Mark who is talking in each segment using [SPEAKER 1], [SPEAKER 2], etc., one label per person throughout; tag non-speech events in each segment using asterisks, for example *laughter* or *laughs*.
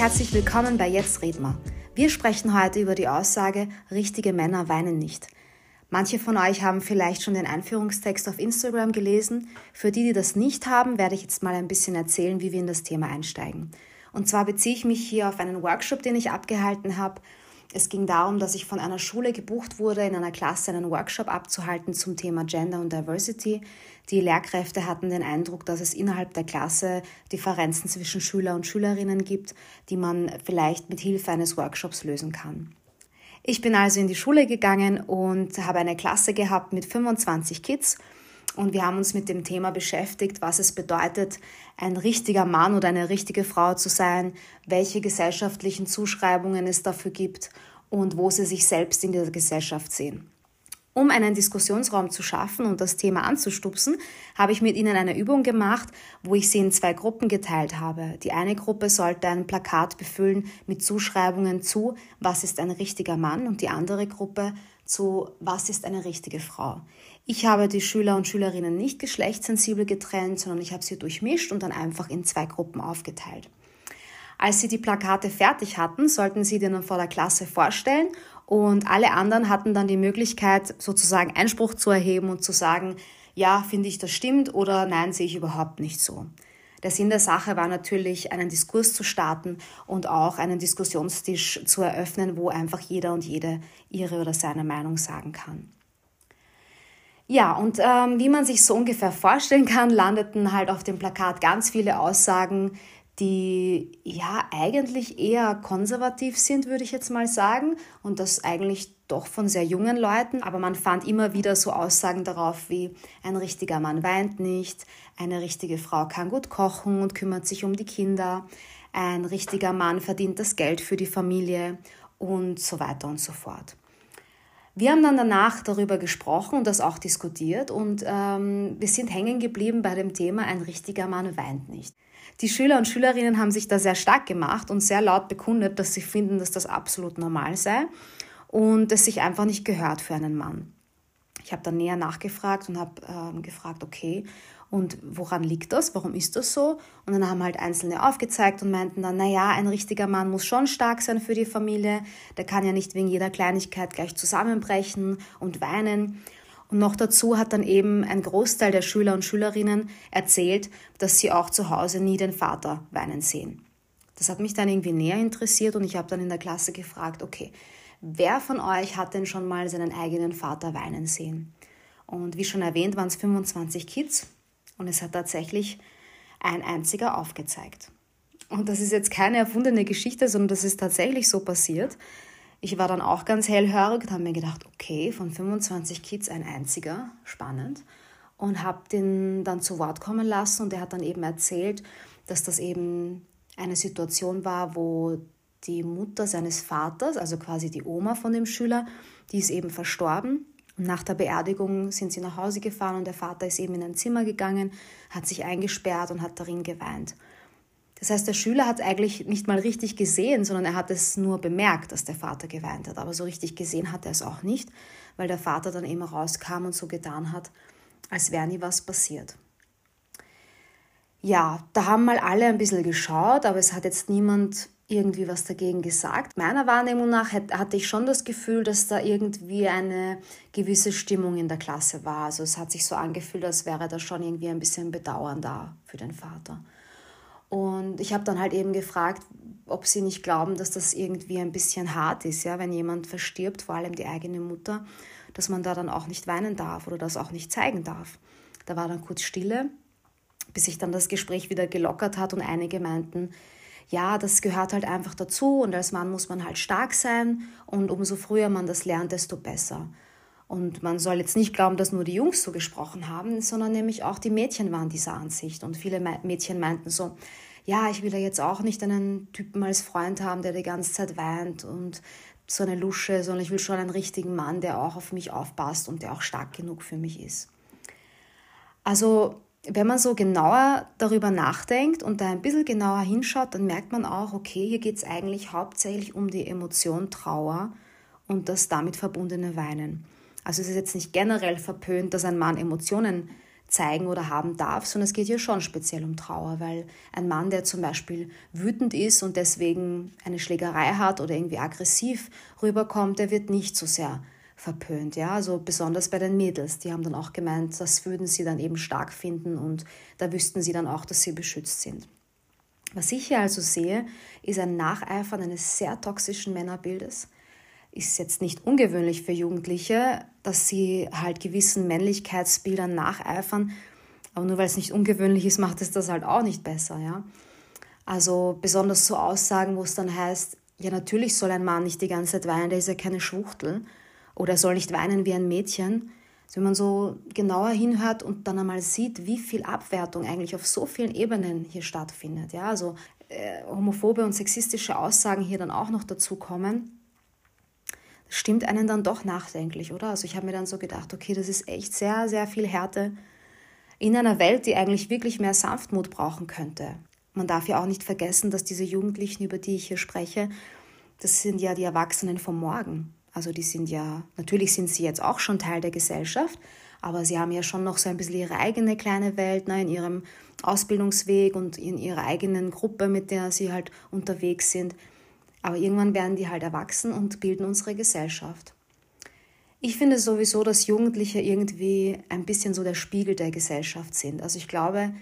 [SPEAKER 1] herzlich willkommen bei Jetzt red mal. Wir sprechen heute über die Aussage, richtige Männer weinen nicht. Manche von euch haben vielleicht schon den Einführungstext auf Instagram gelesen. Für die, die das nicht haben, werde ich jetzt mal ein bisschen erzählen, wie wir in das Thema einsteigen. Und zwar beziehe ich mich hier auf einen Workshop, den ich abgehalten habe es ging darum, dass ich von einer Schule gebucht wurde, in einer Klasse einen Workshop abzuhalten zum Thema Gender und Diversity. Die Lehrkräfte hatten den Eindruck, dass es innerhalb der Klasse Differenzen zwischen Schüler und Schülerinnen gibt, die man vielleicht mit Hilfe eines Workshops lösen kann. Ich bin also in die Schule gegangen und habe eine Klasse gehabt mit 25 Kids und wir haben uns mit dem Thema beschäftigt, was es bedeutet, ein richtiger Mann oder eine richtige Frau zu sein, welche gesellschaftlichen Zuschreibungen es dafür gibt und wo sie sich selbst in der Gesellschaft sehen. Um einen Diskussionsraum zu schaffen und das Thema anzustupsen, habe ich mit ihnen eine Übung gemacht, wo ich sie in zwei Gruppen geteilt habe. Die eine Gruppe sollte ein Plakat befüllen mit Zuschreibungen zu, was ist ein richtiger Mann und die andere Gruppe zu, was ist eine richtige Frau. Ich habe die Schüler und Schülerinnen nicht geschlechtssensibel getrennt, sondern ich habe sie durchmischt und dann einfach in zwei Gruppen aufgeteilt. Als sie die Plakate fertig hatten, sollten sie dann vor der Klasse vorstellen und alle anderen hatten dann die Möglichkeit, sozusagen Einspruch zu erheben und zu sagen, ja, finde ich, das stimmt oder nein, sehe ich überhaupt nicht so. Der Sinn der Sache war natürlich, einen Diskurs zu starten und auch einen Diskussionstisch zu eröffnen, wo einfach jeder und jede ihre oder seine Meinung sagen kann. Ja, und ähm, wie man sich so ungefähr vorstellen kann, landeten halt auf dem Plakat ganz viele Aussagen, die ja eigentlich eher konservativ sind, würde ich jetzt mal sagen. Und das eigentlich doch von sehr jungen Leuten. Aber man fand immer wieder so Aussagen darauf wie ein richtiger Mann weint nicht, eine richtige Frau kann gut kochen und kümmert sich um die Kinder, ein richtiger Mann verdient das Geld für die Familie und so weiter und so fort. Wir haben dann danach darüber gesprochen und das auch diskutiert und ähm, wir sind hängen geblieben bei dem Thema Ein richtiger Mann weint nicht. Die Schüler und Schülerinnen haben sich da sehr stark gemacht und sehr laut bekundet, dass sie finden, dass das absolut normal sei und es sich einfach nicht gehört für einen Mann. Ich habe dann näher nachgefragt und habe ähm, gefragt, okay, und woran liegt das? Warum ist das so? Und dann haben halt Einzelne aufgezeigt und meinten dann, naja, ein richtiger Mann muss schon stark sein für die Familie. Der kann ja nicht wegen jeder Kleinigkeit gleich zusammenbrechen und weinen. Und noch dazu hat dann eben ein Großteil der Schüler und Schülerinnen erzählt, dass sie auch zu Hause nie den Vater weinen sehen. Das hat mich dann irgendwie näher interessiert und ich habe dann in der Klasse gefragt, okay, wer von euch hat denn schon mal seinen eigenen Vater weinen sehen? Und wie schon erwähnt, waren es 25 Kids und es hat tatsächlich ein einziger aufgezeigt. Und das ist jetzt keine erfundene Geschichte, sondern das ist tatsächlich so passiert. Ich war dann auch ganz hellhörig und habe mir gedacht, okay, von 25 Kids ein einziger, spannend. Und habe den dann zu Wort kommen lassen und er hat dann eben erzählt, dass das eben eine Situation war, wo die Mutter seines Vaters, also quasi die Oma von dem Schüler, die ist eben verstorben nach der Beerdigung sind sie nach Hause gefahren und der Vater ist eben in ein Zimmer gegangen, hat sich eingesperrt und hat darin geweint. Das heißt, der Schüler hat eigentlich nicht mal richtig gesehen, sondern er hat es nur bemerkt, dass der Vater geweint hat. Aber so richtig gesehen hat er es auch nicht, weil der Vater dann eben rauskam und so getan hat, als wäre nie was passiert. Ja, da haben mal alle ein bisschen geschaut, aber es hat jetzt niemand irgendwie was dagegen gesagt. Meiner Wahrnehmung nach hatte ich schon das Gefühl, dass da irgendwie eine gewisse Stimmung in der Klasse war. Also es hat sich so angefühlt, als wäre da schon irgendwie ein bisschen Bedauern da für den Vater. Und ich habe dann halt eben gefragt, ob sie nicht glauben, dass das irgendwie ein bisschen hart ist, ja, wenn jemand verstirbt, vor allem die eigene Mutter, dass man da dann auch nicht weinen darf oder das auch nicht zeigen darf. Da war dann kurz Stille, bis sich dann das Gespräch wieder gelockert hat und einige meinten, ja, das gehört halt einfach dazu und als Mann muss man halt stark sein und umso früher man das lernt, desto besser. Und man soll jetzt nicht glauben, dass nur die Jungs so gesprochen haben, sondern nämlich auch die Mädchen waren dieser Ansicht. Und viele Mädchen meinten so, ja, ich will ja jetzt auch nicht einen Typen als Freund haben, der die ganze Zeit weint und so eine Lusche, sondern ich will schon einen richtigen Mann, der auch auf mich aufpasst und der auch stark genug für mich ist. Also wenn man so genauer darüber nachdenkt und da ein bisschen genauer hinschaut, dann merkt man auch, okay, hier geht es eigentlich hauptsächlich um die Emotion Trauer und das damit verbundene Weinen. Also es ist jetzt nicht generell verpönt, dass ein Mann Emotionen zeigen oder haben darf, sondern es geht hier schon speziell um Trauer, weil ein Mann, der zum Beispiel wütend ist und deswegen eine Schlägerei hat oder irgendwie aggressiv rüberkommt, der wird nicht so sehr verpönt, ja, also besonders bei den Mädels, die haben dann auch gemeint, das würden sie dann eben stark finden und da wüssten sie dann auch, dass sie beschützt sind. Was ich hier also sehe, ist ein Nacheifern eines sehr toxischen Männerbildes. Ist jetzt nicht ungewöhnlich für Jugendliche, dass sie halt gewissen Männlichkeitsbildern nacheifern, aber nur weil es nicht ungewöhnlich ist, macht es das halt auch nicht besser, ja. Also besonders so Aussagen, wo es dann heißt, ja natürlich soll ein Mann nicht die ganze Zeit weinen, der ist ja keine Schwuchtel oder soll nicht weinen wie ein Mädchen. Also wenn man so genauer hinhört und dann einmal sieht, wie viel Abwertung eigentlich auf so vielen Ebenen hier stattfindet, ja, also äh, homophobe und sexistische Aussagen hier dann auch noch dazu kommen, stimmt einen dann doch nachdenklich, oder? Also ich habe mir dann so gedacht, okay, das ist echt sehr, sehr viel Härte in einer Welt, die eigentlich wirklich mehr Sanftmut brauchen könnte. Man darf ja auch nicht vergessen, dass diese Jugendlichen, über die ich hier spreche, das sind ja die Erwachsenen vom Morgen. Also die sind ja, natürlich sind sie jetzt auch schon Teil der Gesellschaft, aber sie haben ja schon noch so ein bisschen ihre eigene kleine Welt ne, in ihrem Ausbildungsweg und in ihrer eigenen Gruppe, mit der sie halt unterwegs sind. Aber irgendwann werden die halt erwachsen und bilden unsere Gesellschaft. Ich finde sowieso, dass Jugendliche irgendwie ein bisschen so der Spiegel der Gesellschaft sind. Also ich glaube,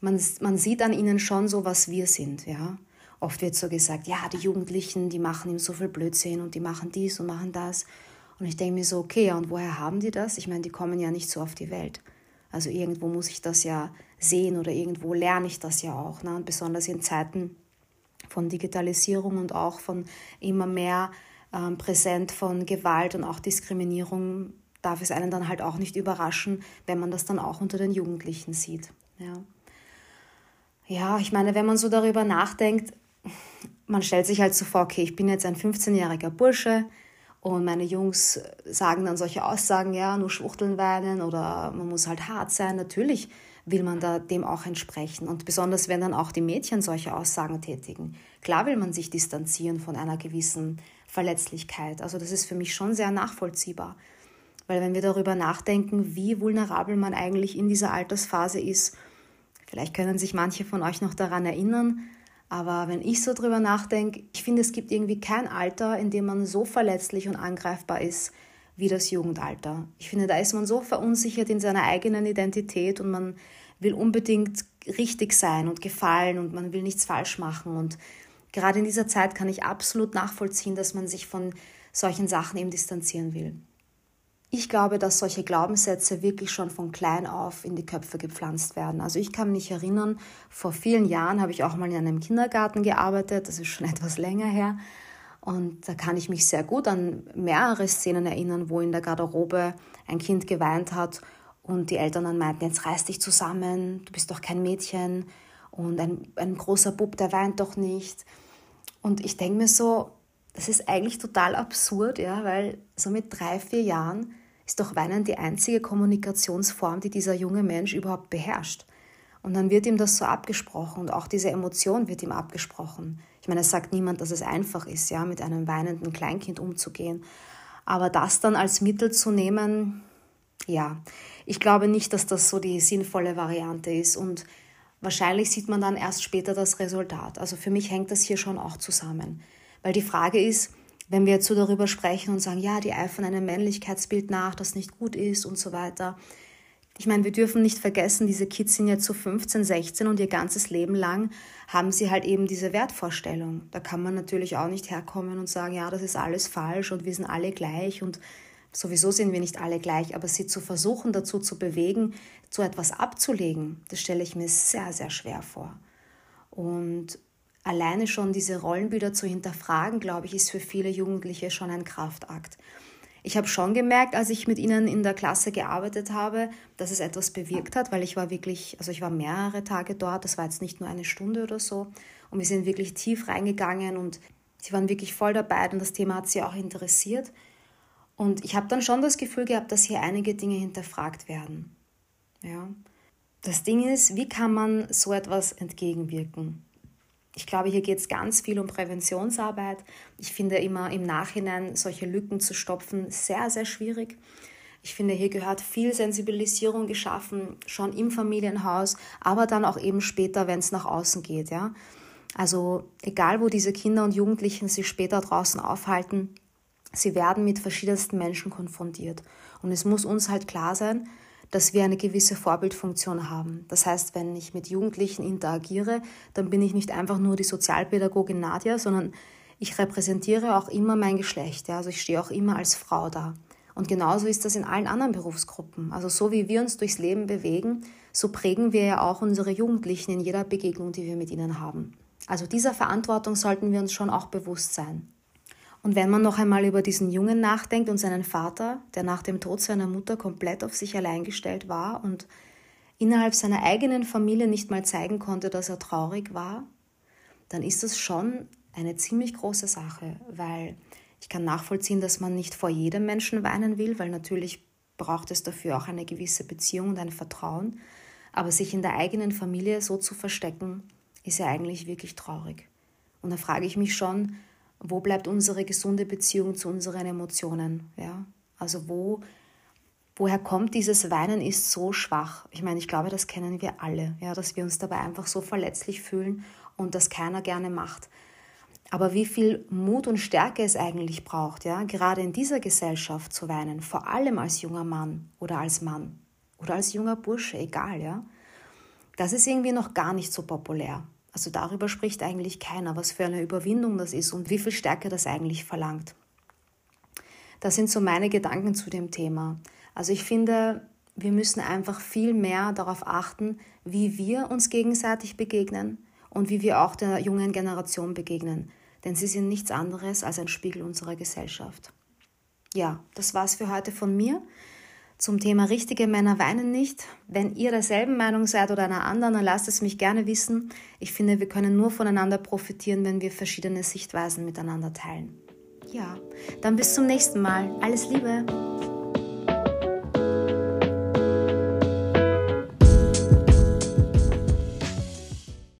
[SPEAKER 1] man, man sieht an ihnen schon so, was wir sind, ja. Oft wird so gesagt, ja, die Jugendlichen, die machen ihm so viel Blödsinn und die machen dies und machen das. Und ich denke mir so, okay, und woher haben die das? Ich meine, die kommen ja nicht so auf die Welt. Also irgendwo muss ich das ja sehen oder irgendwo lerne ich das ja auch. Ne? Und besonders in Zeiten von Digitalisierung und auch von immer mehr ähm, Präsent von Gewalt und auch Diskriminierung darf es einen dann halt auch nicht überraschen, wenn man das dann auch unter den Jugendlichen sieht. Ja, ja ich meine, wenn man so darüber nachdenkt, man stellt sich halt so vor, okay, ich bin jetzt ein 15-jähriger Bursche und meine Jungs sagen dann solche Aussagen, ja, nur Schwuchteln weinen oder man muss halt hart sein. Natürlich will man da dem auch entsprechen und besonders wenn dann auch die Mädchen solche Aussagen tätigen. Klar will man sich distanzieren von einer gewissen Verletzlichkeit. Also das ist für mich schon sehr nachvollziehbar. Weil wenn wir darüber nachdenken, wie vulnerabel man eigentlich in dieser Altersphase ist, vielleicht können sich manche von euch noch daran erinnern, aber wenn ich so drüber nachdenke, ich finde, es gibt irgendwie kein Alter, in dem man so verletzlich und angreifbar ist wie das Jugendalter. Ich finde, da ist man so verunsichert in seiner eigenen Identität und man will unbedingt richtig sein und gefallen und man will nichts falsch machen. Und gerade in dieser Zeit kann ich absolut nachvollziehen, dass man sich von solchen Sachen eben distanzieren will. Ich glaube, dass solche Glaubenssätze wirklich schon von klein auf in die Köpfe gepflanzt werden. Also ich kann mich erinnern, vor vielen Jahren habe ich auch mal in einem Kindergarten gearbeitet, das ist schon *laughs* etwas länger her. Und da kann ich mich sehr gut an mehrere Szenen erinnern, wo in der Garderobe ein Kind geweint hat und die Eltern dann meinten, jetzt reiß dich zusammen, du bist doch kein Mädchen und ein, ein großer Bub, der weint doch nicht. Und ich denke mir so, das ist eigentlich total absurd, ja, weil so mit drei, vier Jahren ist doch Weinen die einzige Kommunikationsform, die dieser junge Mensch überhaupt beherrscht. Und dann wird ihm das so abgesprochen und auch diese Emotion wird ihm abgesprochen. Ich meine, es sagt niemand, dass es einfach ist, ja, mit einem weinenden Kleinkind umzugehen. Aber das dann als Mittel zu nehmen, ja, ich glaube nicht, dass das so die sinnvolle Variante ist. Und wahrscheinlich sieht man dann erst später das Resultat. Also für mich hängt das hier schon auch zusammen. Weil die Frage ist, wenn wir jetzt so darüber sprechen und sagen, ja, die eifern einem Männlichkeitsbild nach, das nicht gut ist und so weiter. Ich meine, wir dürfen nicht vergessen, diese Kids sind jetzt so 15, 16 und ihr ganzes Leben lang haben sie halt eben diese Wertvorstellung. Da kann man natürlich auch nicht herkommen und sagen, ja, das ist alles falsch und wir sind alle gleich und sowieso sind wir nicht alle gleich, aber sie zu versuchen, dazu zu bewegen, zu etwas abzulegen, das stelle ich mir sehr, sehr schwer vor. Und alleine schon diese Rollenbilder zu hinterfragen, glaube ich, ist für viele Jugendliche schon ein Kraftakt. Ich habe schon gemerkt, als ich mit ihnen in der Klasse gearbeitet habe, dass es etwas bewirkt hat, weil ich war wirklich, also ich war mehrere Tage dort, das war jetzt nicht nur eine Stunde oder so, und wir sind wirklich tief reingegangen und sie waren wirklich voll dabei und das Thema hat sie auch interessiert. Und ich habe dann schon das Gefühl gehabt, dass hier einige Dinge hinterfragt werden. Ja. Das Ding ist, wie kann man so etwas entgegenwirken? Ich glaube, hier geht es ganz viel um Präventionsarbeit. Ich finde immer im Nachhinein solche Lücken zu stopfen sehr, sehr schwierig, Ich finde, hier gehört viel Sensibilisierung geschaffen, schon im Familienhaus, aber dann auch eben später, wenn es nach außen geht. Ja? Also egal, wo diese Kinder und Jugendlichen sich später draußen aufhalten, sie werden mit verschiedensten Menschen konfrontiert. Und es muss uns halt klar sein, dass wir eine gewisse Vorbildfunktion haben. Das heißt, wenn ich mit Jugendlichen interagiere, dann bin ich nicht einfach nur die Sozialpädagogin Nadja, sondern ich repräsentiere auch immer mein Geschlecht. Ja? Also ich stehe auch immer als Frau da. Und genauso ist das in allen anderen Berufsgruppen. Also so wie wir uns durchs Leben bewegen, so prägen wir ja auch unsere Jugendlichen in jeder Begegnung, die wir mit ihnen haben. Also dieser Verantwortung sollten wir uns schon auch bewusst sein. Und wenn man noch einmal über diesen Jungen nachdenkt und seinen Vater, der nach dem Tod seiner Mutter komplett auf sich allein gestellt war und innerhalb seiner eigenen Familie nicht mal zeigen konnte, dass er traurig war, dann ist das schon eine ziemlich große Sache, weil ich kann nachvollziehen, dass man nicht vor jedem Menschen weinen will, weil natürlich braucht es dafür auch eine gewisse Beziehung und ein Vertrauen. Aber sich in der eigenen Familie so zu verstecken, ist ja eigentlich wirklich traurig. Und da frage ich mich schon, wo bleibt unsere gesunde Beziehung zu unseren Emotionen? Ja? Also wo, woher kommt dieses Weinen ist so schwach? Ich meine, ich glaube, das kennen wir alle, ja, dass wir uns dabei einfach so verletzlich fühlen und das keiner gerne macht. Aber wie viel Mut und Stärke es eigentlich braucht, ja, gerade in dieser Gesellschaft zu weinen, vor allem als junger Mann oder als Mann oder als junger Bursche, egal, ja, das ist irgendwie noch gar nicht so populär. Also darüber spricht eigentlich keiner, was für eine Überwindung das ist und wie viel Stärke das eigentlich verlangt. Das sind so meine Gedanken zu dem Thema. Also ich finde, wir müssen einfach viel mehr darauf achten, wie wir uns gegenseitig begegnen und wie wir auch der jungen Generation begegnen. Denn sie sind nichts anderes als ein Spiegel unserer Gesellschaft. Ja, das war's für heute von mir zum Thema richtige Männer weinen nicht. Wenn ihr derselben Meinung seid oder einer anderen, dann lasst es mich gerne wissen. Ich finde, wir können nur voneinander profitieren, wenn wir verschiedene Sichtweisen miteinander teilen. Ja, dann bis zum nächsten Mal. Alles Liebe!